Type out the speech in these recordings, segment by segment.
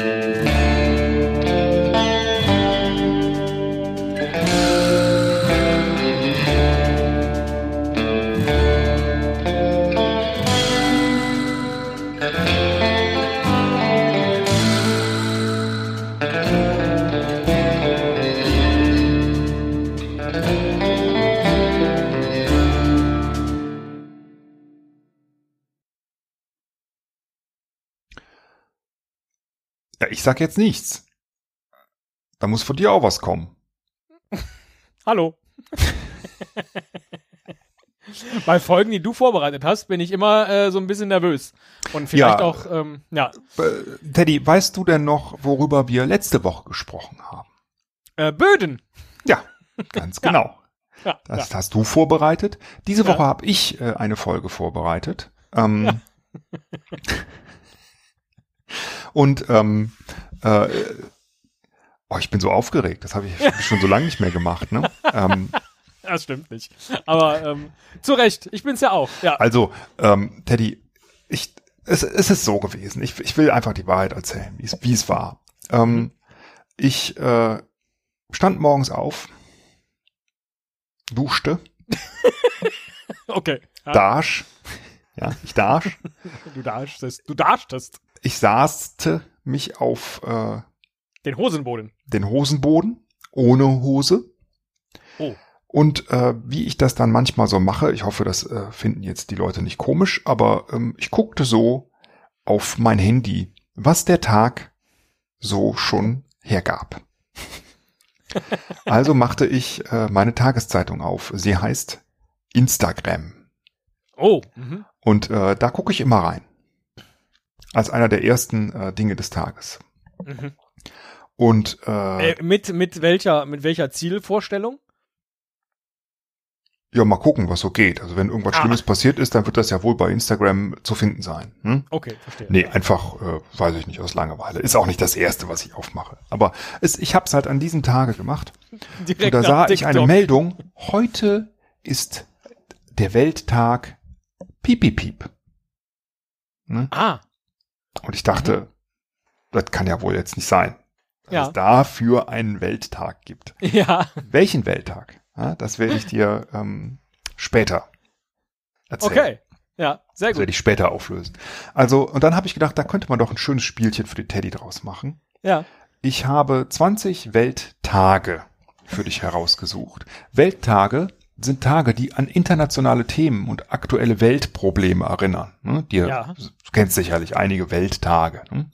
Ja, ich sag jetzt nichts. Da muss von dir auch was kommen. Hallo. Bei Folgen, die du vorbereitet hast, bin ich immer äh, so ein bisschen nervös. Und vielleicht Ja. auch, ähm, ja, Äh, Teddy, weißt du denn noch, worüber wir letzte Woche gesprochen haben? äh, Böden. Ja, ganz genau. Ja, Das ja. hast du vorbereitet. Diese. Woche habe ich äh, eine Folge vorbereitet. Ähm, und ähm, äh, oh, ich bin so aufgeregt. Das habe ich schon so lange nicht mehr gemacht. Ne? ähm, Das stimmt nicht. Aber ähm, zu Recht, ich bin's ja auch. Ja. also, ähm, Teddy, ich, es, es ist so gewesen. Ich, ich will einfach die Wahrheit erzählen, wie es, war. Ähm, ich äh, stand morgens auf, duschte, Okay. Ja, dasch. Ja, ich dasch. Du darstest. Du darstest. Ich saßte mich auf äh, Den Hosenboden. den Hosenboden ohne Hose. Oh. Und äh, wie ich das dann manchmal so mache, ich hoffe, das äh, finden jetzt die Leute nicht komisch, aber ähm, ich guckte so auf mein Handy, was der Tag so schon hergab. also machte ich äh, meine Tageszeitung auf. Sie heißt Instagram. Oh. Mhm. Und äh, da gucke ich immer rein. Als einer der ersten äh, Dinge des Tages. Mhm. Und äh, Äh, mit, mit welcher, mit welcher Zielvorstellung? ja, mal gucken, was so geht. Also wenn irgendwas Ah. Schlimmes passiert ist, dann wird das ja wohl bei Instagram zu finden sein. Hm? Okay, verstehe. Nee, einfach, äh, weiß ich nicht, aus Langeweile. Ist auch nicht das Erste, was ich aufmache. Aber es, ich habe es halt an diesem Tage gemacht. Direkt Und da sah ich eine. Meldung, heute ist der Welttag Piep, Piep, Piep. Ne? Ah. Und ich dachte, das kann ja wohl jetzt nicht sein, dass Ja. es dafür einen Welttag gibt. Ja. Welchen Welttag? Ja, das werde ich dir ähm, später erzählen. Okay. Ja, sehr Das werde gut. ich später auflösen. Also, und dann habe ich gedacht, da könnte man doch ein schönes Spielchen für die Teddy draus machen. Ja. Ich habe 20 Welttage für dich herausgesucht. Welttage sind Tage, die an internationale Themen und aktuelle Weltprobleme erinnern. Ne? Dir, Ja. Du kennst sicherlich einige Welttage. Ne?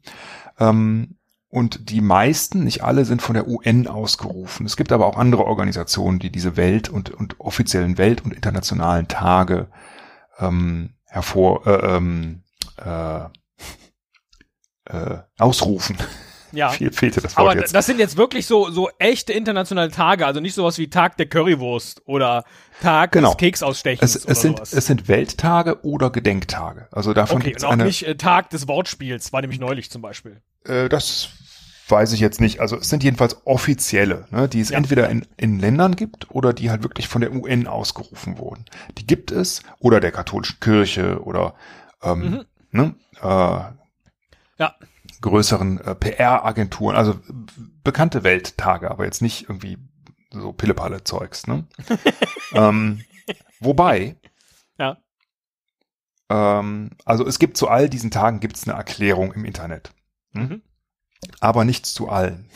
Ähm, und die meisten, nicht alle, sind von der UN ausgerufen. Es gibt aber auch andere Organisationen, die diese Welt- und, und offiziellen Welt- und internationalen Tage ähm, hervor äh, ähm, äh, äh, ausrufen. Ja. Viel fehlte das Wort Aber jetzt. das sind jetzt wirklich so, so echte internationale Tage, also nicht sowas wie Tag der Currywurst oder Tag Genau. des Keksausstechens Es, es, sind, sowas. es sind Welttage oder Gedenktage. Also davon okay, gibt's und auch eine. nicht äh, Tag des Wortspiels, war nämlich neulich zum Beispiel. Äh, das weiß ich jetzt nicht. Also es sind jedenfalls offizielle, ne, die es Ja. entweder in, in Ländern gibt oder die halt wirklich von der UN ausgerufen wurden. Die gibt es oder der katholischen Kirche oder ähm, ne, äh, Mhm. Ja. Größeren äh, PR-Agenturen, also äh, bekannte Welttage, aber jetzt nicht irgendwie so Pillepalle-Zeugs. Ne? ähm, wobei, Ja. ähm, also es gibt zu all diesen Tagen gibt's eine Erklärung im Internet. Hm? Mhm. Aber nichts zu allen.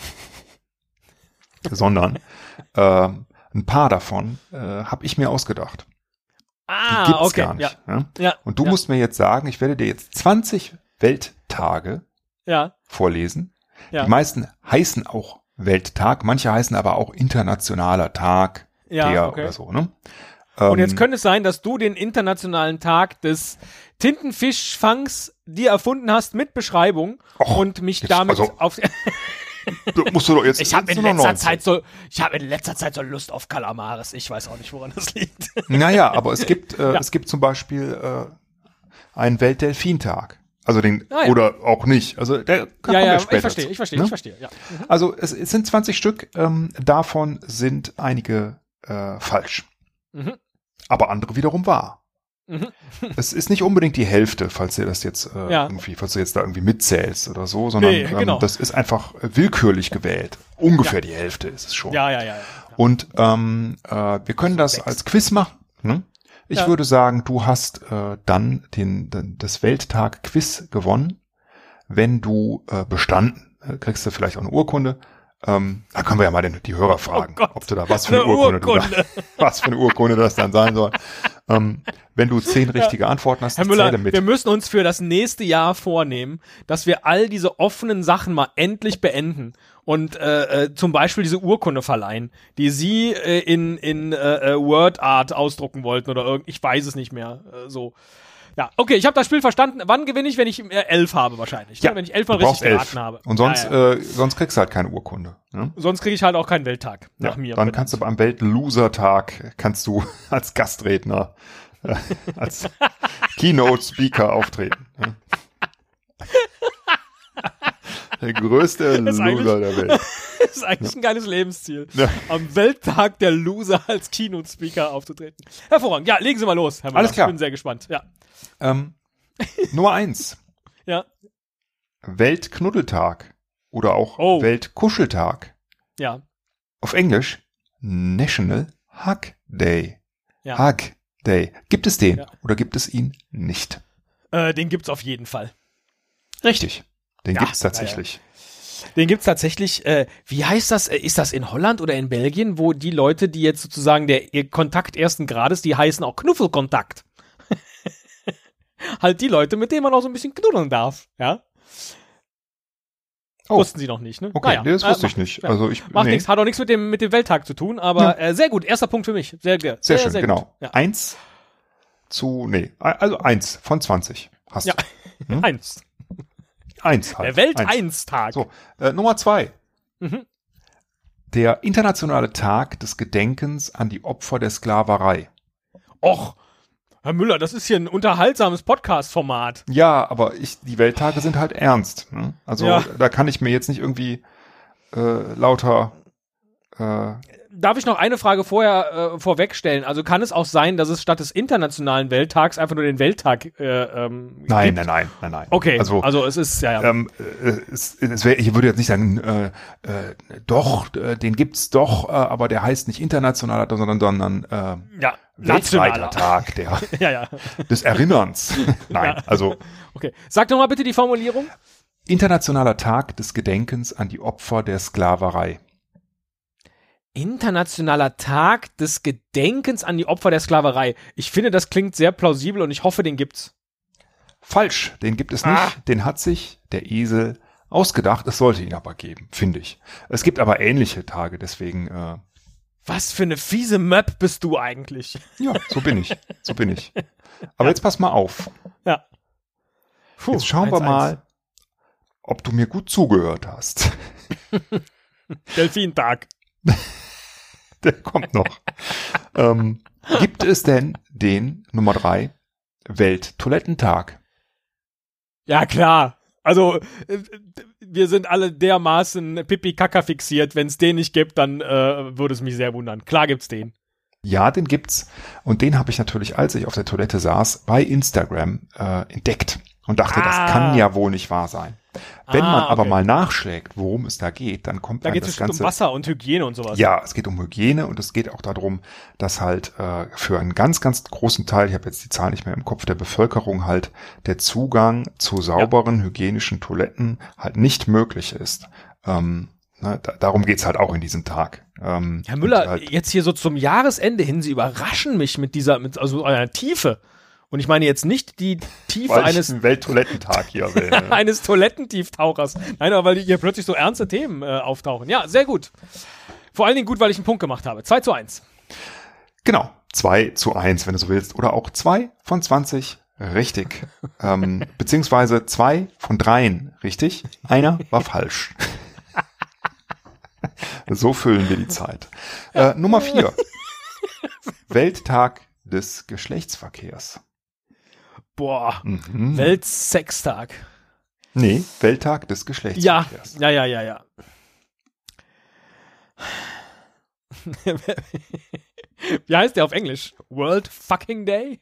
Sondern ähm, ein paar davon äh, habe ich mir ausgedacht. Die Ah, gibt's okay. gar nicht. Ja. Ja? Ja. Und du ja. musst mir jetzt sagen, ich werde dir jetzt 20 Welttage Ja. vorlesen. Ja. Die meisten heißen auch Welttag, manche heißen aber auch internationaler Tag Ja, der okay. oder so. Ne? Und Ähm, jetzt könnte es sein, dass du den internationalen Tag des Tintenfischfangs dir erfunden hast mit Beschreibung Och, und mich jetzt, damit also, auf. musst du doch jetzt. Ich habe in nur noch letzter 19. Zeit so, ich habe in letzter Zeit so Lust auf Kalamares. Ich weiß auch nicht, woran das liegt. Naja, aber es gibt, äh, Ja. es gibt zum Beispiel äh, einen Weltdelfintag. Also den, Ah, ja. oder auch nicht. Also der kann ja, ja, später ich verstehe, ich verstehe, ne? ich verstehe. Ja. Mhm. Also es, es sind 20 Stück, ähm, davon sind einige äh, falsch. Mhm. Aber andere wiederum wahr. Es ist nicht unbedingt die Hälfte, falls ihr das jetzt äh, Ja. irgendwie, falls du jetzt da irgendwie mitzählst oder so, sondern Nee, genau. ähm, das ist einfach willkürlich gewählt. Ungefähr die Hälfte ist es schon. Ja, ja, ja. Und ähm, äh, wir können das als Quiz machen. Ne? Ich Ja. würde sagen, du hast äh, dann den, den das Welttag-Quiz gewonnen, wenn du äh, bestanden. Äh, kriegst du vielleicht auch eine Urkunde. Ähm, da können wir ja mal den, die Hörer fragen, Oh ob du da was für eine, Eine Urkunde, Urkunde. da, was für eine Urkunde das dann sein soll. ähm, wenn du zehn richtige Antworten hast, Herr Müller, mit. wir müssen uns für das nächste Jahr vornehmen, dass wir all diese offenen Sachen mal endlich beenden und äh, äh, zum Beispiel diese Urkunde verleihen, die Sie äh, in, in äh, äh, Word Art ausdrucken wollten oder irgend, ich weiß es nicht mehr. Äh, so. Ja, okay, ich habe das Spiel verstanden. Wann gewinne ich, wenn ich äh, elf habe wahrscheinlich? ne? wenn ich elf mal richtig elf. geraten habe. Und sonst, Ja, ja. Äh, sonst kriegst du halt keine Urkunde. Ne? sonst kriege ich halt auch keinen Welttag nach Ja, mir. Dann kannst du beim Weltloser-Tag kannst du als Gastredner, äh, als Keynote-Speaker auftreten. Ne? Der größte Das ist Loser der Welt. Das ist eigentlich ein geiles Lebensziel. Ja. Am Welttag der Loser als Keynote-Speaker aufzutreten. Hervorragend. Ja, legen Sie mal los, Herr Müller. Alles klar. Ich bin sehr gespannt. Ja. Ähm, Nummer eins. Ja. Weltknuddeltag oder auch Oh. Weltkuscheltag. Ja. Auf Englisch National Hug Day. Ja. Hug Day. Gibt es den Ja. oder gibt es ihn nicht? Äh, den gibt's auf jeden Fall. Richtig. Den Ja, gibt's tatsächlich. Den gibt's tatsächlich, äh, wie heißt das? Äh, Ist das in Holland oder in Belgien, wo die Leute, die jetzt sozusagen der ihr Kontakt ersten Grades, die heißen auch Knuffelkontakt. halt die Leute, mit denen man auch so ein bisschen knuddeln darf, ja? Oh. Wussten sie noch nicht, ne? Okay, Naja, nee, das äh, wusste macht- ich nicht. ja. Also ich Macht nee. nichts, hat auch nichts mit dem, mit dem Welttag zu tun, aber äh, sehr gut. Erster Punkt für mich. Sehr, sehr, Sehr, schön, sehr genau. Gut. Ja. Eins zu, nee, also eins von 20 hast Ja. du. Hm? Eins. Eins halt. Der welt Eins. eins tag So, äh, Nummer zwei. Mhm. Der internationale Tag des Gedenkens an die Opfer der Sklaverei. Och, Herr Müller, das ist hier ein unterhaltsames Podcast-Format. Ja, aber ich, die Welttage sind halt ernst. Ne? Also Ja. da kann ich mir jetzt nicht irgendwie äh, lauter äh, Darf ich noch eine Frage vorher äh, vorwegstellen? Also kann es auch sein, dass es statt des internationalen Welttags einfach nur den Welttag äh, ähm, Nein, gibt? nein, nein, nein, nein. Okay, Also, also, es ist, ja, ja. ähm, äh, es, es wär, ich würde jetzt nicht sagen, äh, äh, doch, äh, den gibt's doch, äh, aber der heißt nicht internationaler, sondern, sondern äh, ja, weltweiter nationaler. Tag der, Ja, ja. des Erinnerns. Nein, Ja. also Okay. Sag doch mal bitte die Formulierung. Internationaler Tag des Gedenkens an die Opfer der Sklaverei. Internationaler Tag des Gedenkens an die Opfer der Sklaverei. Ich finde, das klingt sehr plausibel und ich hoffe, den gibt's. Falsch, den gibt es nicht. Ah. Den hat sich der Esel ausgedacht. Es sollte ihn aber geben, finde ich. Es gibt aber ähnliche Tage, deswegen, äh, Was für eine fiese Map bist du eigentlich? ja, so bin ich. So bin ich. Aber jetzt pass mal auf. Ja. Puh, Jetzt schauen wir 1-1. mal, ob du mir gut zugehört hast. Delfintag. Der kommt noch. ähm, gibt es denn den Nummer drei Welttoilettentag? Ja, klar. Also, äh, wir sind alle dermaßen Pipi-Kaka fixiert. Wenn es den nicht gibt, dann äh, würde es mich sehr wundern. Klar gibt's den. Ja, den gibt's. Und den habe ich natürlich, als ich auf der Toilette saß, bei Instagram äh, entdeckt und dachte, Ah. das kann ja wohl nicht wahr sein. Wenn Ah, man aber okay. mal nachschlägt, worum es da geht, dann kommt Da geht es das bestimmt Ganze. um Wasser und Hygiene und sowas. Ja, es geht um Hygiene und es geht auch darum, dass halt äh, für einen ganz, ganz großen Teil, ich habe jetzt die Zahl nicht mehr im Kopf, der Bevölkerung halt der Zugang zu sauberen, hygienischen Toiletten halt nicht möglich ist. Ähm, ne, da, darum geht's halt auch in diesem Tag. Ähm, Herr Müller, halt, jetzt hier so zum Jahresende hin, Sie überraschen mich mit dieser, mit also einer Tiefe. Und ich meine jetzt nicht die Tiefe weil ich eines, einen Welttoilettentag hier will. ne? eines Toilettentieftauchers. Nein, aber weil hier plötzlich so ernste Themen äh, auftauchen. Ja, sehr gut. Vor allen Dingen gut, weil ich einen Punkt gemacht habe. 2 zu 1. Genau, 2 zu 1, wenn du so willst. Oder auch 2 von 20, richtig. ähm, beziehungsweise 2 von 3, richtig. Einer war falsch. so füllen wir die Zeit. Äh, Nummer 4. Welttag des Geschlechtsverkehrs. Boah, Mhm. Weltsextag. nee, Welttag des Ja, Geschlechtsverkehrs. ja, ja, ja, ja. Wie heißt der auf Englisch? World Fucking Day?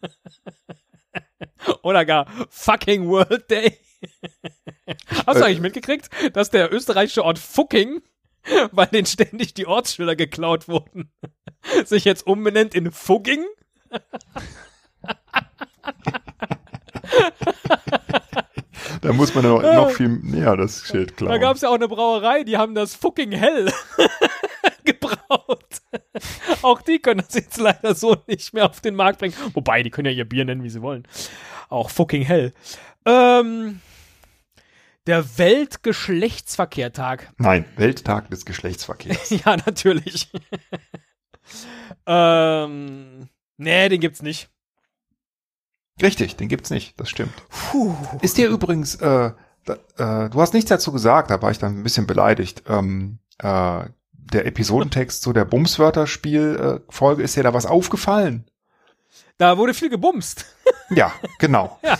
Oder gar fucking World Day. Hast du eigentlich mitgekriegt, dass der österreichische Ort Fucking, weil denen ständig die Ortsschilder geklaut wurden, sich jetzt umbenennt in Fugging? Da muss man ja noch, noch viel näher das Schild Da klauen. gab es ja auch eine Brauerei, die haben das Fucking Hell gebraut. auch die können das jetzt leider so nicht mehr auf den Markt bringen. Wobei, die können ja ihr Bier nennen, wie sie wollen. Auch Fucking Hell. Ähm, der Weltgeschlechtsverkehrtag. Nein, Welttag des Geschlechtsverkehrs. ja, natürlich. ähm, nee, den gibt's nicht. Richtig, den gibt's nicht, das stimmt. Puh. Ist dir übrigens, äh, da, äh, du hast nichts dazu gesagt, da war ich dann ein bisschen beleidigt. Ähm, äh, der Episodentext zu der Bumswörterspiel-Folge, ist dir da was aufgefallen? Da wurde viel gebumst. Ja, genau. Ja.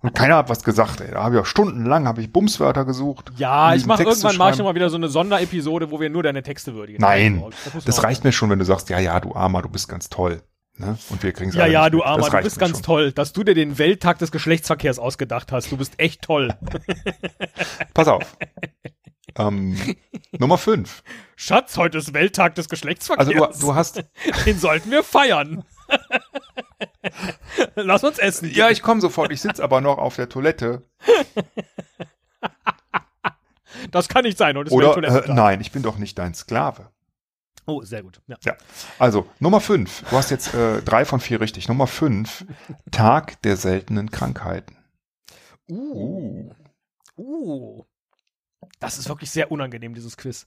Und keiner hat was gesagt, ey. Da habe ich auch stundenlang habe ich Bumswörter gesucht. Ja, um ich mache irgendwann mache ich schreiben. noch mal wieder so eine Sonderepisode, wo wir nur deine Texte würdigen. Nein, Das man reicht mir schon, wenn du sagst, ja, ja, du Armer, du bist ganz toll. Ne? Und wir kriegen Ja, ja, du Armer, du bist ganz schon. toll, dass du dir den Welttag des Geschlechtsverkehrs ausgedacht hast. Du bist echt toll. Pass auf. ähm, Nummer fünf. Schatz, heute ist Welttag des Also Geschlechtsverkehrs. du, du hast, Den sollten wir feiern. Lass uns essen. ja, ich komme sofort, ich sitze aber noch auf der Toilette. das kann nicht sein. Heute ist Oder, äh, nein, ich bin doch nicht dein Sklave. Oh, sehr gut. Ja. Ja, also Nummer fünf. Du hast jetzt äh, drei von vier richtig. Nummer fünf. Tag der seltenen Krankheiten. Uh. Uh. Das ist wirklich sehr unangenehm, dieses Quiz.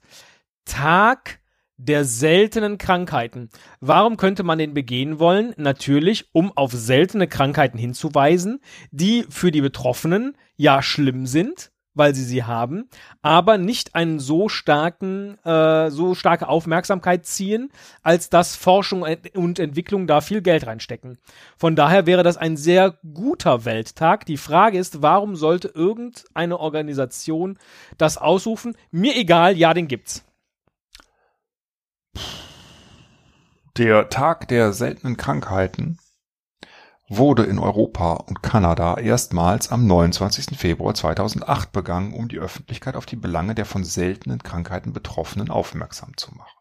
Tag der seltenen Krankheiten. Warum könnte man den begehen wollen? Natürlich, um auf seltene Krankheiten hinzuweisen, die für die Betroffenen ja schlimm sind, weil sie sie haben, aber nicht einen so starken, äh, so starke Aufmerksamkeit ziehen, als dass Forschung und Entwicklung da viel Geld reinstecken. Von daher wäre das ein sehr guter Welttag. Die Frage ist, warum sollte irgendeine Organisation das ausrufen? Mir egal, ja, den gibt's. Der Tag der seltenen Krankheiten wurde in Europa und Kanada erstmals am 29. Februar 2008 begangen, um die Öffentlichkeit auf die Belange der von seltenen Krankheiten Betroffenen aufmerksam zu machen.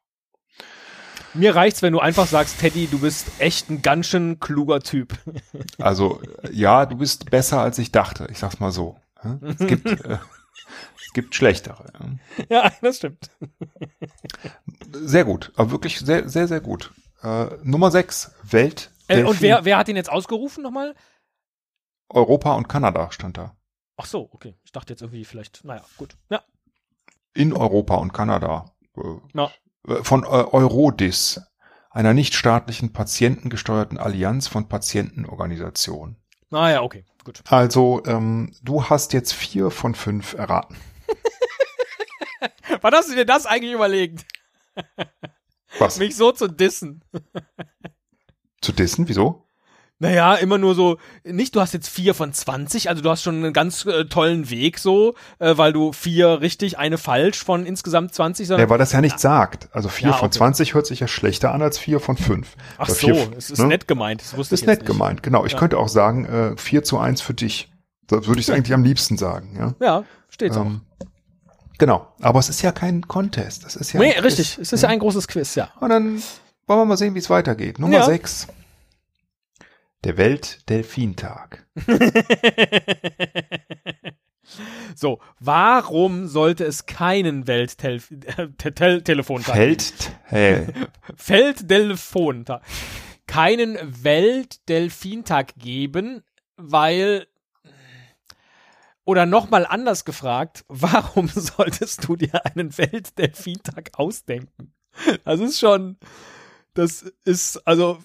Mir reicht's, wenn du einfach sagst, Teddy, du bist echt ein ganz schön kluger Typ. Also ja, du bist besser als ich dachte. Ich sag's mal so. Es gibt, äh, es gibt schlechtere. ja. ja, das stimmt. Sehr gut, aber wirklich sehr, sehr, sehr gut. Äh, Nummer 6, Welt. Äh, und wer, wer hat ihn jetzt ausgerufen nochmal? Europa und Kanada stand da. Ach so, okay. Ich dachte jetzt irgendwie vielleicht, naja, gut. Ja, In Europa und Kanada. Äh, Ja. äh, Von äh, Eurodis, einer nichtstaatlichen patientengesteuerten Allianz von Patientenorganisationen. naja, okay, gut. Also, ähm, du hast jetzt vier von fünf erraten. Wann hast du dir das eigentlich überlegt? Was? Mich so zu dissen. Zu dissen? Wieso? Naja, immer nur so, nicht du hast jetzt vier von 20, also du hast schon einen ganz äh, tollen Weg so, äh, weil du vier richtig, eine falsch von insgesamt 20, sondern, Ja, weil das ja nicht sagt. Also vier Ja, von okay. 20 hört sich ja schlechter an als vier von fünf. ach Weil so, vier- es ist ne? nett gemeint, das wusste ist ich jetzt nett nicht. gemeint, genau. Ich Ja. könnte auch sagen, äh, 4 zu 1 für dich. So würde ich es eigentlich am liebsten sagen, ja. Ja, steht's auch. Ähm, genau. Aber es ist ja kein Contest. Das ist ja Nee, richtig, Quiz, es ist ja ein großes Quiz, ja. Und dann wollen wir mal sehen, wie es weitergeht. Nummer Ja. 6. Der Weltdelfintag. so, warum sollte es keinen Welttelefontag äh, Felddelfontag. Keinen Weltdelfintag geben, weil oder nochmal anders gefragt, warum solltest du dir einen Weltdelfintag ausdenken? Das ist schon, das ist, also,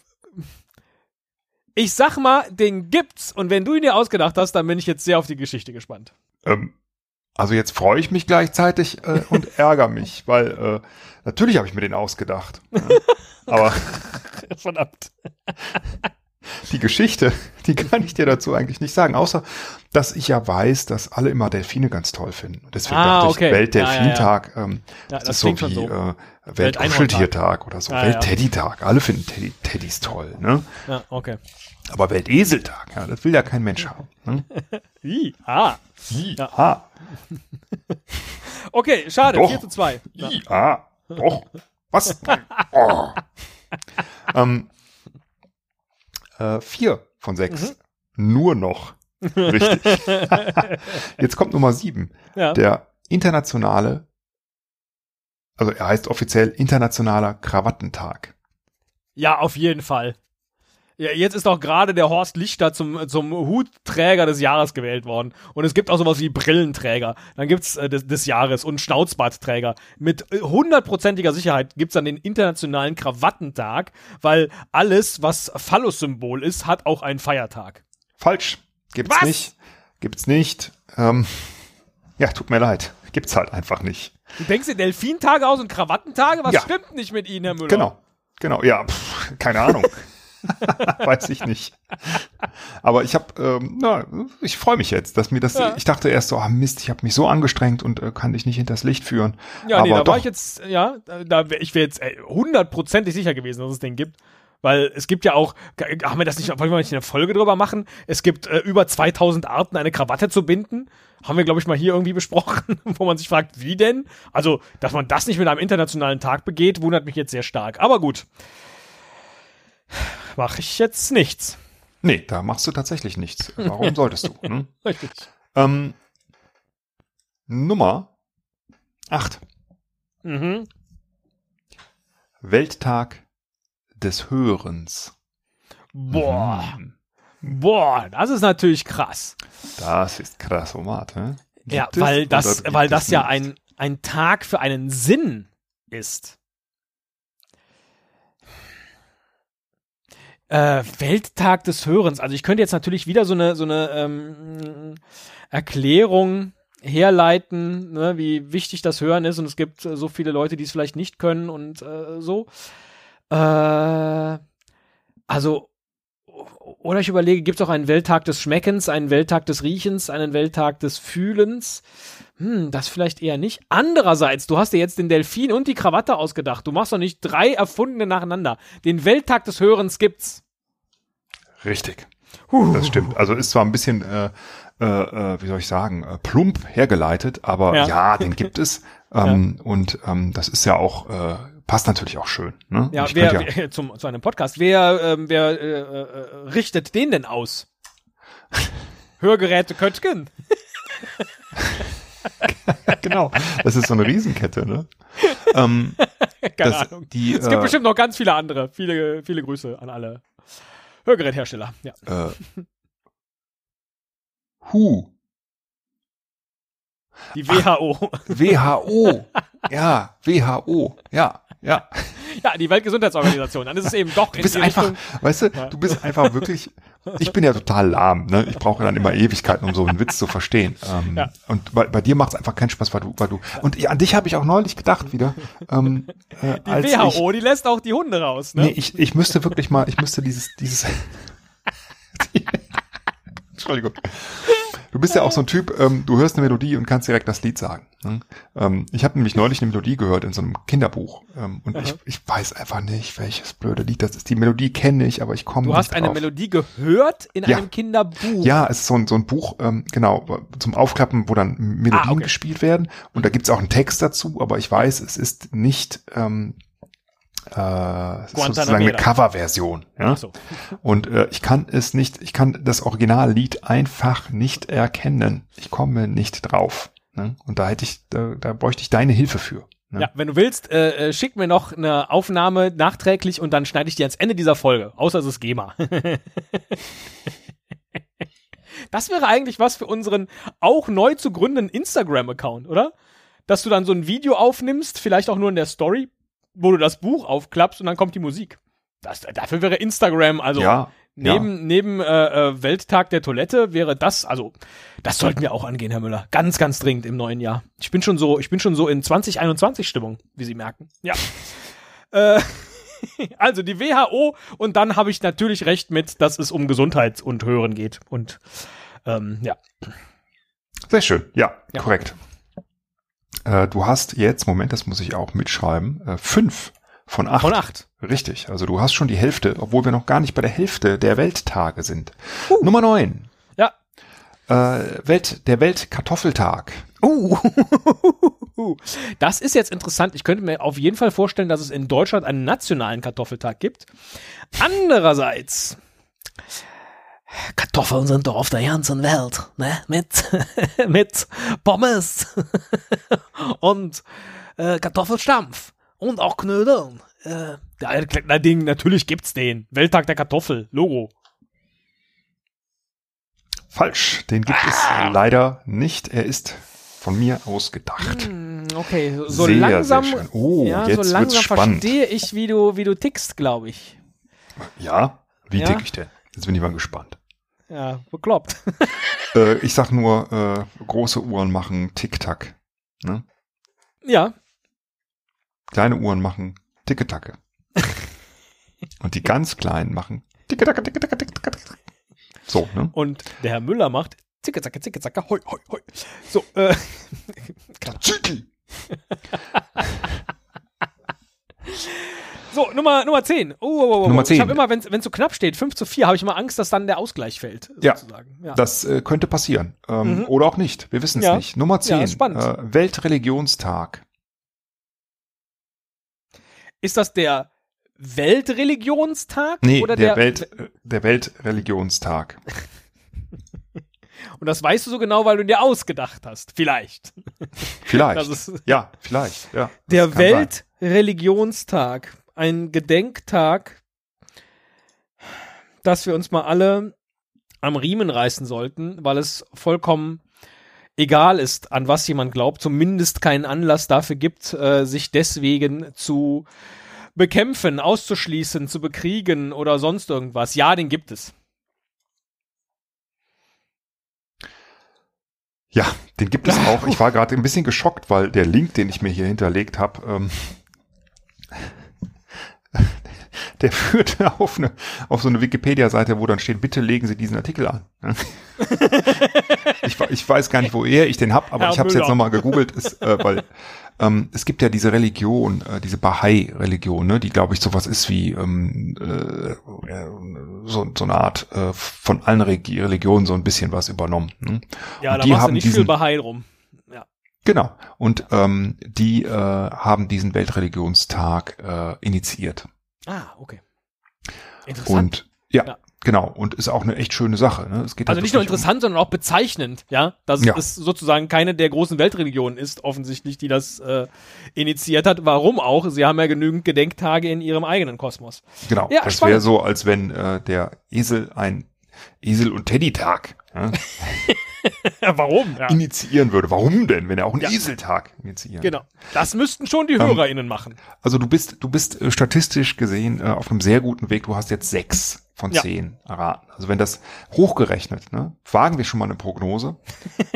ich sag mal, den gibt's und wenn du ihn dir ausgedacht hast, dann bin ich jetzt sehr auf die Geschichte gespannt. ähm, also jetzt freue ich mich gleichzeitig äh, und ärgere mich, weil äh, natürlich habe ich mir den ausgedacht. Ja. Aber Verdammt. Die Geschichte, die kann ich dir dazu eigentlich nicht sagen, außer dass ich ja weiß, dass alle immer Delfine ganz toll finden. Deswegen Ah, dachte ich, okay. Weltdelfintag, ähm, Ja, das, das ist so wie so. äh. Weltkuscheltiertag oder so, Ah, ja. Weltteddytag. Alle finden Teddy, Teddys toll, ne? Ja, okay. Aber Welteseltag, ja, das will ja kein Mensch haben. Ne? I, ah. Ja. Ah, Okay, schade, Doch. 4 zu 2. Ja. I, ah, doch. Was? Oh. ähm, äh, vier von sechs. Mhm. Nur noch. Richtig. Jetzt kommt Nummer sieben. Ja. Der internationale, also er heißt offiziell Internationaler Krawattentag. ja, auf jeden Fall. Ja, jetzt ist doch gerade der Horst Lichter zum, zum Hutträger des Jahres gewählt worden. Und es gibt auch sowas wie Brillenträger. Dann gibt's äh, des, des Jahres und Schnauzbartträger. Mit äh, hundertprozentiger Sicherheit gibt's dann den internationalen Krawattentag, weil alles, was Phallus-Symbol ist, hat auch einen Feiertag. Falsch. Gibt's Was? nicht. Gibt's nicht. Ähm, ja, tut mir leid. Gibt's halt einfach nicht. Du denkst dir Delfintage aus und Krawattentage? Was Ja. stimmt nicht mit Ihnen, Herr Müller? Genau. Genau. Ja, pff, keine Ahnung. Weiß ich nicht. Aber ich habe, ähm, na, ich freue mich jetzt, dass mir das. Ja. Ich dachte erst so, ah Mist, ich habe mich so angestrengt und äh, kann dich nicht hinters Licht führen. Ja, Aber nee, da doch, war ich jetzt, ja, da wär, ich wäre jetzt äh, hundertprozentig sicher gewesen, dass es den gibt. Weil es gibt ja auch, haben wir das nicht, wollen wir nicht eine Folge drüber machen? Es gibt äh, über 2000 Arten, eine Krawatte zu binden. Haben wir, glaube ich, mal hier irgendwie besprochen, wo man sich fragt, wie denn? Also, dass man das nicht mit einem internationalen Tag begeht, wundert mich jetzt sehr stark. Aber gut. Mache ich jetzt nichts. Nee, da machst du tatsächlich nichts. Warum solltest du? Ne? Richtig. Ähm, Nummer 8. Mhm. Welttag des Hörens. Boah. Hm, Boah, das ist natürlich krass. Das ist krass, Omat, hä? Ja, Gibt es weil das, weil das ja ein, ein Tag für einen Sinn ist. Äh, Welttag des Hörens. Also ich könnte jetzt natürlich wieder so eine, so eine ähm, Erklärung herleiten, ne, wie wichtig das Hören ist und es gibt äh, so viele Leute, die es vielleicht nicht können und äh, so. Äh, also oder ich überlege, gibt es auch einen Welttag des Schmeckens, einen Welttag des Riechens, einen Welttag des Fühlens? Hm, das vielleicht eher nicht. Andererseits, du hast dir jetzt den Delfin und die Krawatte ausgedacht. Du machst doch nicht drei erfundene nacheinander. Den Welttag des Hörens gibt's. Richtig. Das stimmt. Also ist zwar ein bisschen, äh, äh, äh, wie soll ich sagen, äh, plump hergeleitet, aber Ja. ja, den gibt es. Ähm, Und ähm, das ist ja auch, äh, passt natürlich auch schön. Ne? Ja, wer, ja wer zum, zu einem Podcast. Wer, ähm, wer äh, äh, richtet den denn aus? Hörgeräte Köttgen. genau. Das ist so eine Riesenkette, ne? ähm, Keine das, Ahnung. die, Es gibt äh, bestimmt noch ganz viele andere. Viele, viele Grüße an alle Hörgeräthersteller. Ja. äh, Hu, Die WHO. WHO, ja, WHO, ja, ja. Ja, die Weltgesundheitsorganisation. Dann ist es eben doch Du bist einfach, weißt du, du bist einfach wirklich, ich bin ja total lahm, ne? Ich brauche dann immer Ewigkeiten, um so einen Witz zu verstehen. Ähm, Ja. Und bei, bei dir macht es einfach keinen Spaß, weil du, weil du, und ja, an dich habe ich auch neulich gedacht wieder, ähm, äh, Die als WHO, die lässt auch die Hunde raus, ich, ne? nee, ich, ich müsste wirklich mal, ich müsste dieses, dieses, Entschuldigung. Du bist ja auch so ein Typ, ähm, du hörst eine Melodie und kannst direkt das Lied sagen. Ne? Ähm, ich habe nämlich neulich eine Melodie gehört in so einem Kinderbuch ähm, und ich, ich weiß einfach nicht, welches blöde Lied das ist. Die Melodie kenne ich, aber ich komme Du nicht hast eine drauf. Melodie gehört in Ja. einem Kinderbuch. Ja, es ist so ein, so ein Buch, ähm, genau, zum Aufklappen, wo dann Melodien Ah, okay. gespielt werden. Und da gibt's auch einen Text dazu, aber ich weiß, es ist nicht ähm, äh, sozusagen eine. Coverversion. Ja? So. Und äh, ich kann es nicht, ich kann das Originallied einfach nicht erkennen. Ich komme nicht drauf. Ne? Und da hätte ich, da, da bräuchte ich deine Hilfe für. Ne? Ja, wenn du willst, äh, äh, schick mir noch eine Aufnahme nachträglich und dann schneide ich die ans Ende dieser Folge. Außer es ist GEMA. das wäre eigentlich was für unseren auch neu zu gründenden Instagram-Account, oder? Dass du dann so ein Video aufnimmst, vielleicht auch nur in der Story, wo du das Buch aufklappst und dann kommt die Musik. Das, dafür wäre Instagram, also ja, Neben, neben äh, äh, Welttag der Toilette wäre das, also das sollten wir auch angehen, Herr Müller. Ganz, ganz dringend im neuen Jahr. Ich bin schon so, ich bin schon so in 2021 Stimmung, wie Sie merken. Ja. äh, also die WHO und dann habe ich natürlich recht mit, dass es um Gesundheit und Hören geht. Und ähm, ja. Sehr schön. Ja, Ja. korrekt. Äh, du hast jetzt, Moment, das muss ich auch mitschreiben, äh, fünf von acht. Von acht. Richtig. Also du hast schon die Hälfte, obwohl wir noch gar nicht bei der Hälfte der Welttage sind. Nummer neun. Ja. Äh, Welt, der Weltkartoffeltag. Uh. Das ist jetzt interessant. Ich könnte mir auf jeden Fall vorstellen, dass es in Deutschland einen nationalen Kartoffeltag gibt. Andererseits, Kartoffeln sind doch auf der ganzen Welt, ne? Mit, mit Pommes und äh, Kartoffelstampf und auch Knödeln. Äh, ja, Ding, natürlich gibt's den. Welttag der Kartoffel, Logo. Falsch. Den gibt Ah. es leider nicht. Er ist von mir ausgedacht. Hm, Okay, so, Sehr, langsam, sehr. Oh, ja, jetzt so wird's langsam spannend. verstehe ich, wie du, wie du tickst, glaube ich. Ja? Wie Ja? tick ich denn? Jetzt bin ich mal gespannt. Ja, bekloppt. Äh, ich sag nur, äh, große Uhren machen Tick-Tack. Ne? ja, Kleine Uhren machen Ticke-Tacke. Und die ganz kleinen machen Ticke-Tacke, Ticke-Tacke, Ticke-Tacke. So, ne? und der Herr Müller macht zicke, zacke, zicke, zacke, hoi, hoi, hoi. So, äh, Ziki. So Nummer, Nummer 10. Oh, oh, oh. Nummer Ich 10. habe immer, wenn es so knapp steht, 5 zu 4, habe ich immer Angst, dass dann der Ausgleich fällt. Ja. Sozusagen. Ja. Das äh, könnte passieren. Ähm, Oder auch nicht. Wir wissen es Ja. nicht. Nummer 10. Ja, spannend. Äh, Weltreligionstag. Ist das der Weltreligionstag? Nee, oder der, der, Welt, äh, der Weltreligionstag. Und das weißt du so genau, weil du dir ausgedacht hast. Vielleicht. Vielleicht. Ja, vielleicht. Ja, Der. Weltreligionstag. Ein Gedenktag, dass wir uns mal alle am Riemen reißen sollten, weil es vollkommen egal ist, an was jemand glaubt, zumindest keinen Anlass dafür gibt, äh, sich deswegen zu bekämpfen, auszuschließen, zu bekriegen oder sonst irgendwas. Ja, den gibt es. Ja, den gibt es auch. Ich war gerade ein bisschen geschockt, weil der Link, den ich mir hier hinterlegt habe, ähm, der führt auf, eine, auf so eine Wikipedia-Seite, wo dann steht, bitte legen Sie diesen Artikel an. ich, ich weiß gar nicht, woher ich den hab, aber Herr ich habe es jetzt nochmal gegoogelt, ist, äh, weil ähm, es gibt ja diese Religion, äh, diese Bahai-Religion, ne, die glaube ich sowas ist wie ähm, äh, äh, so, so eine Art äh, von allen Regi- Religionen so ein bisschen was übernommen. Ne? Ja, Und da die haben nicht viel diesen- Bahai drum. Ja. Genau. Und ähm, die äh, haben diesen Weltreligionstag äh, initiiert. Ah, okay. Interessant. Und ja, Ja. genau. Und ist auch eine echt schöne Sache. Ne? Es geht Also halt nicht nur wirklich um- interessant, sondern auch bezeichnend, ja, dass Ja. es sozusagen keine der großen Weltreligionen ist, offensichtlich, die das äh, initiiert hat. Warum auch? Sie haben ja genügend Gedenktage in ihrem eigenen Kosmos. Genau. Ja, das wäre so, als wenn äh, der Esel ein Esel- und Teddy-Tag ja, Warum? Ja. initiieren würde. Warum denn, wenn er auch einen Ja. Eseltag initiieren Genau. Das müssten schon Ähm, die HörerInnen machen. Also du bist, du bist äh, statistisch gesehen äh, auf einem sehr guten Weg. Du hast jetzt sechs von Ja. zehn erraten. Also wenn das hochgerechnet, ne, wagen wir schon mal eine Prognose,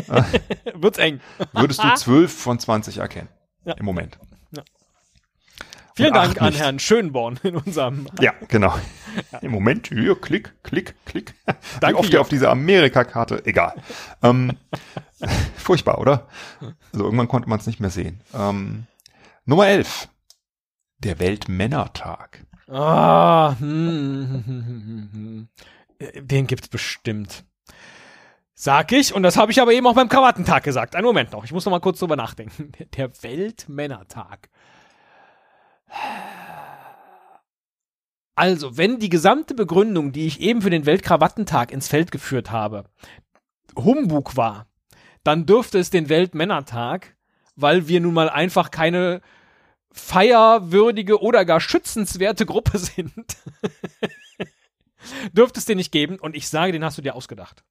Wird's eng. würdest du zwölf von 20 erkennen. Ja. Im Moment. Vielen Dank an nicht. Herrn Schönborn in unserem. Ja, genau. Im Moment, hier, klick, klick, klick. Wie Danke, oft der Jörg. auf dieser Amerika-Karte, egal. Ähm, furchtbar, oder? Also irgendwann konnte man es nicht mehr sehen. Ähm, Nummer 11. Der Weltmännertag. Ah, hm, hm, hm. Den gibt's bestimmt. Sag ich, und das habe ich aber eben auch beim Krawattentag gesagt. Einen Moment noch, ich muss noch mal kurz drüber nachdenken. Der Weltmännertag. Also, wenn die gesamte Begründung, die ich eben für den Weltkrawattentag ins Feld geführt habe, Humbug war, dann dürfte es den Weltmännertag, weil wir nun mal einfach keine feierwürdige oder gar schützenswerte Gruppe sind, dürfte es den nicht geben. Und ich sage, den hast du dir ausgedacht.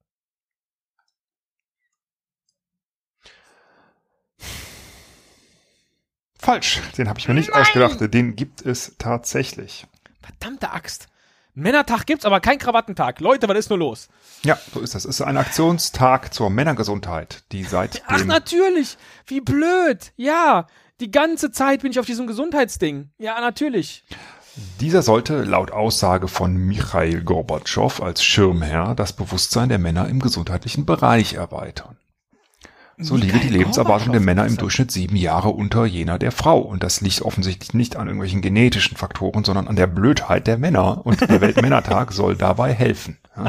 Falsch, den habe ich mir nicht ausgedacht. Den gibt es tatsächlich. Verdammte Axt. Männertag gibt's, aber kein Krawattentag. Leute, was ist nur los? Ja, so ist das. Es ist ein Aktionstag zur Männergesundheit, die seit Ach, natürlich. Wie blöd. Ja. Die ganze Zeit bin ich auf diesem Gesundheitsding. Ja, natürlich. Dieser sollte laut Aussage von Michail Gorbatschow als Schirmherr das Bewusstsein der Männer im gesundheitlichen Bereich erweitern. So liege die Lebenserwartung der Männer im. Durchschnitt sieben Jahre unter jener der Frau. Und das liegt offensichtlich nicht an irgendwelchen genetischen Faktoren, sondern an der Blödheit der Männer. Und der Weltmännertag soll dabei helfen.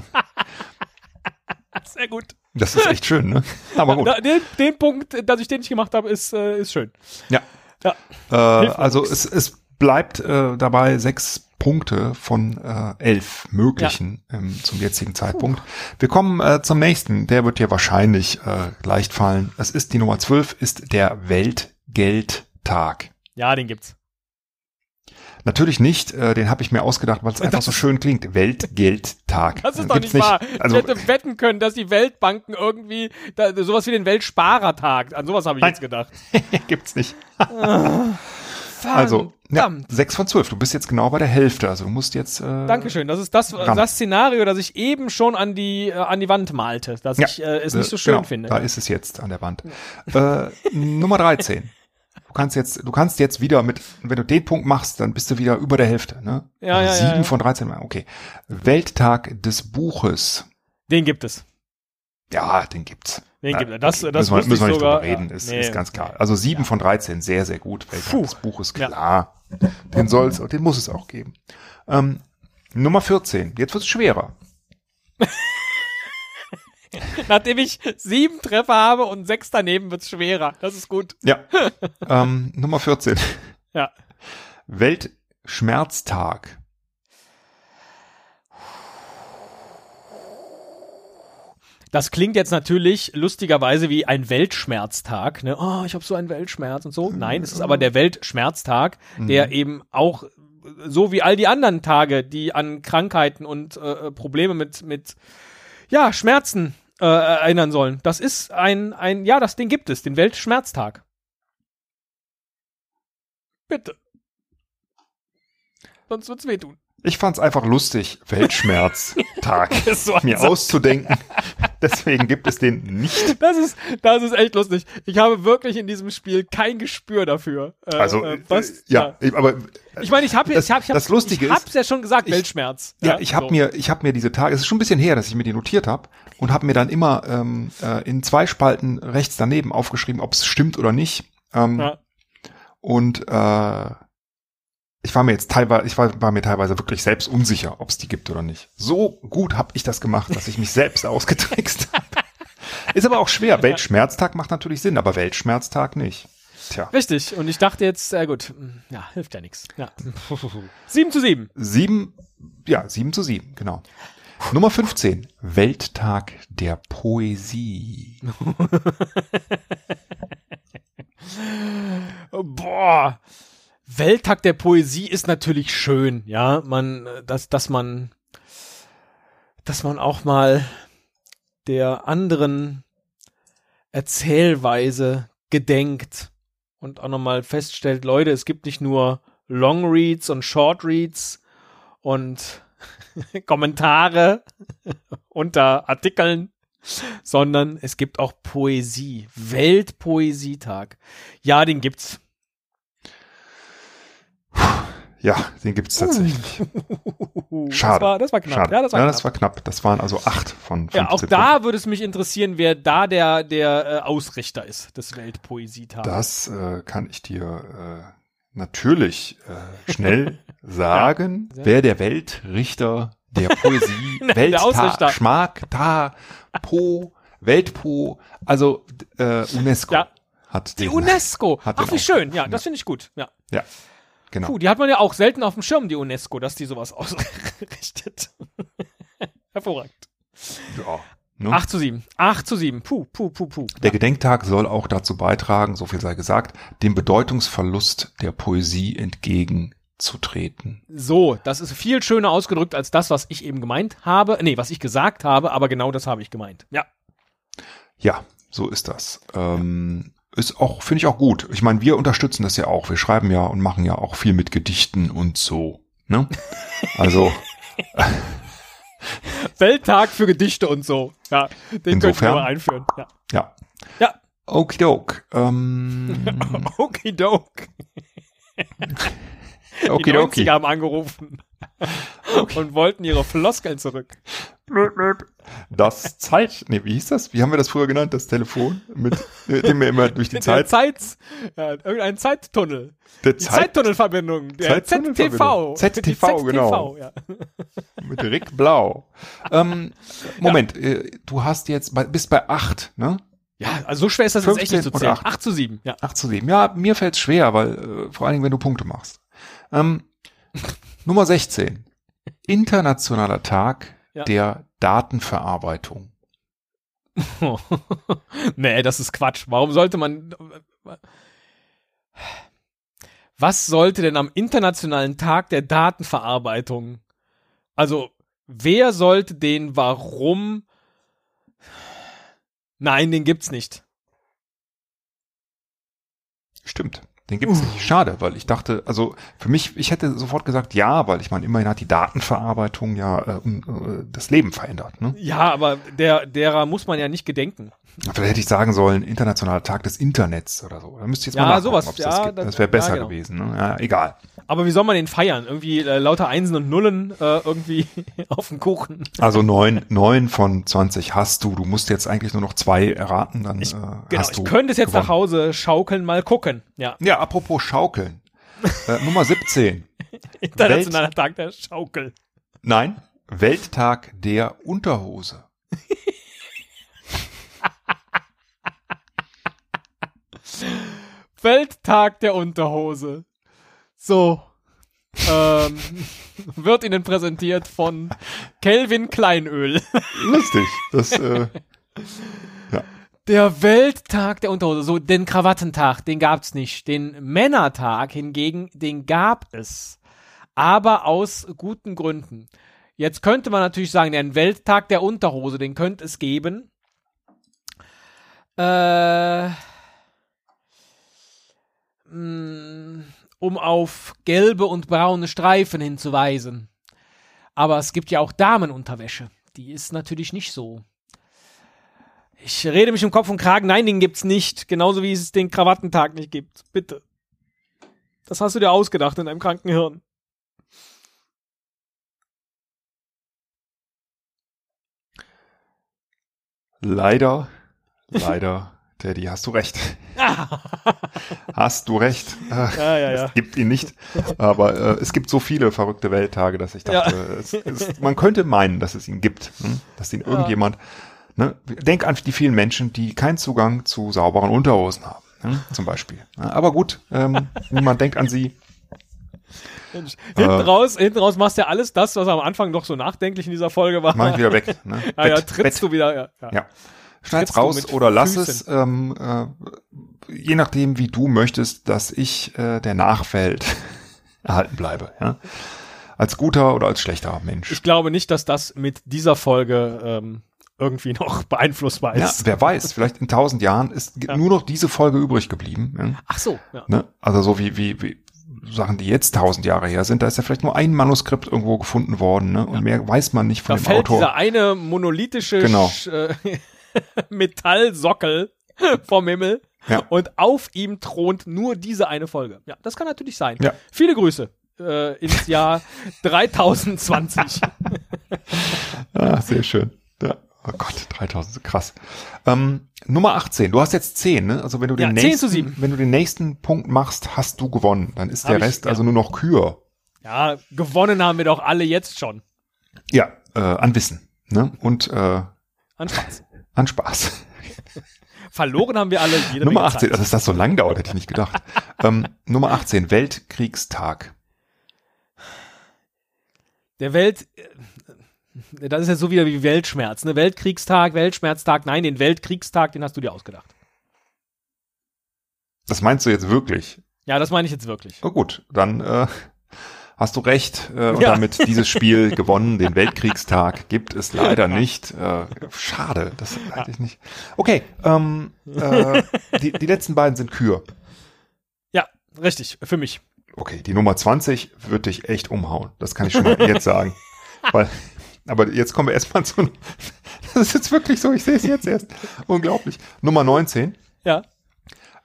Sehr gut. das ist echt schön, ne? Aber gut. Den, den Punkt, dass ich den nicht gemacht habe, ist, äh, ist schön. Ja. Ja. Äh, also es, es bleibt äh, dabei sechs Punkte von äh, elf möglichen ähm, zum jetzigen Zeitpunkt. Wir kommen äh, zum nächsten. Der wird dir wahrscheinlich äh, leicht fallen. Es ist die Nummer zwölf, ist der Weltgeldtag. Ja, den gibt's. Natürlich nicht, äh, den habe ich mir ausgedacht, weil es einfach so schön klingt. Weltgeldtag. Das ist doch gibt's nicht wahr. Also, ich hätte wetten können, dass die Weltbanken irgendwie da, sowas wie den Weltsparertag, an sowas habe ich Nein. jetzt gedacht. gibt's nicht. Also, ja, sechs von zwölf. Du bist jetzt genau bei der Hälfte. Also du musst jetzt. Äh, Dankeschön. Das ist das, Ran. das Szenario, das ich eben schon an die, äh, an die Wand malte, dass Ja, ich äh, es äh, nicht so schön genau, finde. Da ist es jetzt an der Wand. Äh, Nummer 13. Du kannst jetzt, du kannst jetzt wieder mit, wenn du den Punkt machst, dann bist du wieder über der Hälfte. Ne? Ja, ja, Sieben ja, ja. von 13. Okay. Welttag des Buches. Den gibt es. Ja, den gibt's. Ja, gibt es. Das, das müssen wir, müssen wir ich nicht sogar. drüber reden, ja. ist, Nee. ist ganz klar. Also sieben von 13, sehr, sehr gut. Puh. des Buches, Ja. klar. Den soll's, den muss es auch geben. Ähm, Nummer 14. Jetzt wird's schwerer. Nachdem ich sieben Treffer habe und sechs daneben, wird's schwerer. Das ist gut. Ja. ähm, Nummer 14. Ja. Weltschmerztag. Das klingt jetzt natürlich lustigerweise wie ein Weltschmerztag. Ne? Oh, ich habe so einen Weltschmerz und so. Nein, es ist aber der Weltschmerztag, der eben auch so wie all die anderen Tage, die an Krankheiten und äh, Probleme mit mit ja Schmerzen äh, erinnern sollen. Das ist ein ein ja, das den gibt es, den Weltschmerztag. Bitte. Sonst wird's wehtun. Ich fand's einfach lustig, Weltschmerztag so mir Satz. auszudenken. Deswegen gibt es den nicht. Das ist, das ist echt lustig. Ich habe wirklich in diesem Spiel kein Gespür dafür. Äh, Also, äh, äh, was, ja, aber Ich meine, ich habe Das- ich hab, ich hab, das Lustige ich hab's ja schon gesagt, ich- Weltschmerz. ja, ich habe so. mir, ich habe mir diese Tage, es ist schon ein bisschen her, dass ich mir die notiert habe und habe mir dann immer ähm, äh, in zwei Spalten rechts daneben aufgeschrieben, ob es stimmt oder nicht. Ähm, Ja. Und äh, ich war mir jetzt teilweise, ich war, war mir teilweise wirklich selbst unsicher, ob es die gibt oder nicht. So gut habe ich das gemacht, dass ich mich selbst ausgetrickst habe. Ist aber auch schwer. Weltschmerztag macht natürlich Sinn, aber Weltschmerztag nicht. Tja. Richtig. Und ich dachte jetzt, äh, gut, ja, hilft ja nichts. Ja. 7 zu 7. Sieben, ja, sieben zu sieben, genau. Nummer 15. Welttag der Poesie. Boah. Welttag der Poesie ist natürlich schön, ja. Man, dass, dass man, dass man auch mal der anderen Erzählweise gedenkt und auch nochmal feststellt, Leute, es gibt nicht nur Long Reads und Short Reads und Kommentare unter Artikeln, sondern es gibt auch Poesie. Weltpoesietag. Ja, den gibt's. Ja, den gibt's tatsächlich. Das Schade. war, das war knapp. Schade. Ja, das war knapp. das war knapp. Das waren also acht von 15. ja, auch da würde es mich interessieren, wer da der, der äh, Ausrichter ist des Weltpoesietages. Das äh, kann ich dir äh, natürlich äh, schnell sagen. Wer der Weltrichter der Poesie, Ausrichter. Schmack, Ta, Po, Weltpo, also äh, UNESCO Ja. hat Die den, UNESCO. Hat Ach, wie schön. Ja, das finde ich gut. Ja. Ja, genau. Puh, die hat man ja auch selten auf dem Schirm, die UNESCO, dass die sowas ausrichtet. Hervorragend. Ja, ne? 8 zu 7. 8 zu 7. Puh, puh, puh, puh. Der Gedenktag soll auch dazu beitragen, so viel sei gesagt, dem Bedeutungsverlust der Poesie entgegenzutreten. So, das ist viel schöner ausgedrückt als das, was ich eben gemeint habe. Nee, was ich gesagt habe, aber genau das habe ich gemeint. Ja. Ja, so ist das. Ähm, ist auch, finde ich auch gut. Ich meine, wir unterstützen das ja auch. Wir schreiben ja und machen ja auch viel mit Gedichten und so. Ne? Also Welttag für Gedichte und so. Ja, den könnten wir Insofern. mal einführen. Ja. ja. Ja. Okidok. Ähm, Okidok. Okay, die 90er okay. haben angerufen und wollten ihre Floskeln zurück. Das Zeit, nee, wie hieß das? Wie haben wir das früher genannt? Das Telefon, mit äh, dem wir immer durch die Der Zeit, Zeit, ja, irgendein Zeittunnel. der Die Zeit, Zeittunnelverbindung. Der Zeittunnelverbindung. ZTV. Die ZTV, genau. Ja. mit Rick Blau. Ähm, Moment, äh, du hast jetzt, bei, bist bei acht, ne? ja, also so schwer ist das jetzt echt 15 nicht zu zählen. acht. 8 zu 7, ja. 8 zu 7. Ja, mir fällt's schwer, weil äh, vor allen Dingen, wenn du Punkte machst. Ähm, Nummer 16. Internationaler Tag Ja. der Datenverarbeitung. nee, das ist Quatsch. Warum sollte man. Was sollte denn am Internationalen Tag der Datenverarbeitung? Also, wer sollte den warum? Nein, den gibt's nicht. Stimmt. Den gibt's nicht. Schade, weil ich dachte, also für mich, ich hätte sofort gesagt ja, weil ich meine, immerhin hat die Datenverarbeitung ja äh, äh, das Leben verändert. Ne? Ja, aber der, derer muss man ja nicht gedenken. Vielleicht hätte ich sagen sollen, internationaler Tag des Internets oder so. Da müsste ich jetzt Ja, mal nachgucken, sowas, ja, das- Das wäre besser ja, genau. gewesen. Ne? Ja, egal. Aber wie soll man den feiern? Irgendwie äh, lauter Einsen und Nullen äh, irgendwie auf dem Kuchen. Also neun, neun von 20 hast du. Du musst jetzt eigentlich nur noch zwei erraten, dann Ich, äh, genau, hast du ich könnte es jetzt gewonnen. nach Hause schaukeln, mal gucken. Ja, Ja, apropos Schaukeln. äh, Nummer 17. internationaler Tag der Schaukel. Nein, Welttag der Unterhose. Welttag der Unterhose. So. ähm, wird Ihnen präsentiert von Kelvin Kleinöl. Lustig. Das, äh, Der Welttag der Unterhose. So, den Krawattentag, den gab's nicht. Den Männertag hingegen, den gab es. Aber aus guten Gründen. Jetzt könnte man natürlich sagen, den Welttag der Unterhose, den könnte es geben. Äh, mh, um auf gelbe und braune Streifen hinzuweisen. Aber es gibt ja auch Damenunterwäsche. Die ist natürlich nicht so. Ich rede mich im Kopf und Kragen. Nein, den gibt's nicht. Genauso wie es den Krawattentag nicht gibt. Bitte. Das hast du dir ausgedacht in deinem kranken Hirn. leider, leider, Teddy, hast du recht. Hast du recht. Ja, ja, ja. Es gibt ihn nicht. Aber äh, es gibt so viele verrückte Welttage, dass ich dachte, es, es, man könnte meinen, dass es ihn gibt. Hm? Dass ihn irgendjemand. Ne? Denk an die vielen Menschen, die keinen Zugang zu sauberen Unterhosen haben. Ne? Zum Beispiel. Ja, aber gut, ähm, niemand denkt an sie. Mensch, hinten, Äh. raus, hinten raus machst du ja alles das, was am Anfang doch so nachdenklich in dieser Folge war. Mach ich wieder weg. Ne? ja, ja, Bett, trittst Bett. du wieder. Ja, ja. Ja. Schneid's raus oder lass Füßen. es, ähm, äh, je nachdem, wie du möchtest, dass ich äh, der Nachwelt erhalten bleibe. Ja? Als guter oder als schlechter Mensch. Ich glaube nicht, dass das mit dieser Folge ähm, irgendwie noch beeinflussbar Ja, ist. wer weiß, vielleicht in tausend Jahren ist Ja. nur noch diese Folge übrig geblieben. Ja? Ach so, ja. Ne? Also so wie, wie, wie Sachen, die jetzt tausend Jahre her sind, da ist ja vielleicht nur ein Manuskript irgendwo gefunden worden ne? und mehr weiß man nicht von Da dem fällt Autor. dieser eine monolithische Genau. Sch- äh, Metallsockel vom Himmel Ja. und auf ihm thront nur diese eine Folge. Ja, das kann natürlich sein. Ja. Viele Grüße äh, ins Jahr 3020. Ah, sehr schön. Ja. Oh Gott, 3000, krass. Ähm, Nummer 18, du hast jetzt 10, ne? Also wenn du den Ja, 10 nächsten, zu 7. wenn du den nächsten Punkt machst, hast du gewonnen. Dann ist Hab der ich, Rest ja. also nur noch Kür. ja, gewonnen haben wir doch alle jetzt schon. Ja, äh, an Wissen, ne? Und äh, An Spaß. An Spaß. Verloren haben wir alle Nummer Menge 18, Zeit. also dass das so lang dauert, hätte ich nicht gedacht. ähm, Nummer 18, Weltkriegstag. Der Welt, äh, das ist ja so wieder wie Weltschmerz, ne? Weltkriegstag, Weltschmerztag. Nein, den Weltkriegstag, den hast du dir ausgedacht. Das meinst du jetzt wirklich? Ja, das meine ich jetzt wirklich. Oh gut, dann äh, hast du recht äh, und Ja. damit dieses Spiel gewonnen. Den Weltkriegstag gibt es leider nicht. Äh, schade, das hätte ich nicht. Okay, ähm, äh, die, die letzten beiden sind Kür. Ja, richtig, für mich. Okay, die Nummer 20 wird dich echt umhauen. Das kann ich schon mal jetzt sagen. Weil, aber jetzt kommen wir erstmal zu. Das ist jetzt wirklich so, ich sehe es jetzt erst. Unglaublich. Nummer 19. Ja.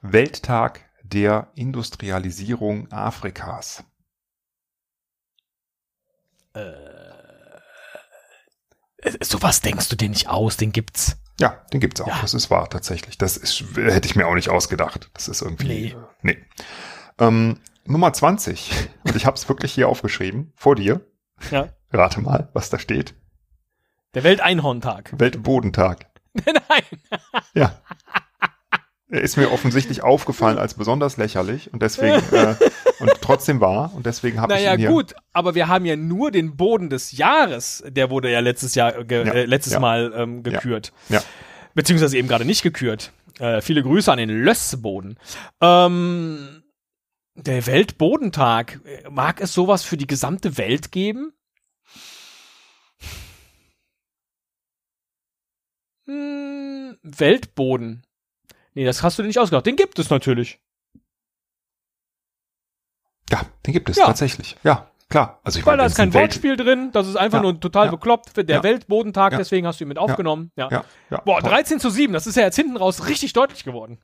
Welttag der Industrialisierung Afrikas. Äh, sowas denkst du dir nicht aus, den gibt's. Ja, den gibt's auch. Ja. Das ist wahr, tatsächlich. Das ist, hätte ich mir auch nicht ausgedacht. Das ist irgendwie. Nee. äh, nee. Ähm, Nummer 20. Und ich habe es wirklich hier aufgeschrieben. Vor dir. Ja. Rate mal, was da steht. Der Welteinhorntag. Weltbodentag. Nein. Ja. Er ist mir offensichtlich aufgefallen als besonders lächerlich und deswegen äh, und trotzdem war und deswegen habe ich Naja, ihn hier. gut, aber wir haben ja nur den Boden des Jahres, der wurde ja letztes Jahr, Ja, äh, letztes ja. Mal ähm, gekürt. Ja. Beziehungsweise eben gerade nicht gekürt. Äh, viele Grüße an den Lössboden. Ähm, der Weltbodentag, äh, mag es sowas für die gesamte Welt geben? Hm, Weltboden. Nee, das hast du dir nicht ausgedacht. Den gibt es natürlich. Ja, den gibt es Ja. tatsächlich. Ja, klar. Also ich Weil meine, da ist kein ein Welt, Wortspiel drin, das ist einfach Ja, nur total ja, bekloppt. Der Weltbodentag, deswegen hast du ihn mit aufgenommen. Ja. Boah, toll. 13 zu 7, das ist ja jetzt hinten raus richtig deutlich geworden.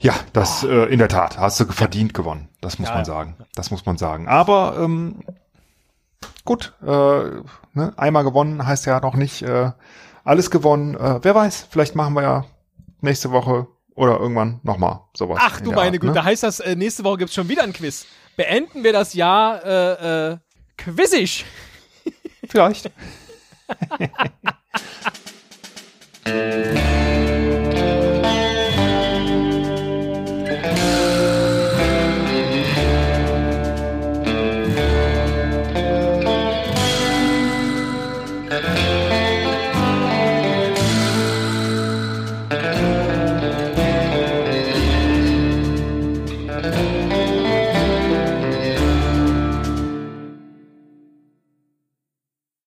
Ja, das äh, in der Tat hast du verdient gewonnen. Das muss man sagen. Das muss man sagen. Aber ähm, gut, äh, ne, einmal gewonnen heißt ja noch nicht äh, alles gewonnen. Äh, wer weiß, vielleicht machen wir ja nächste Woche oder irgendwann nochmal sowas. Ach du meine Güte, ne? heißt das, äh, nächste Woche gibt's schon wieder ein Quiz. Beenden wir das Jahr äh, äh, quizzisch. Vielleicht.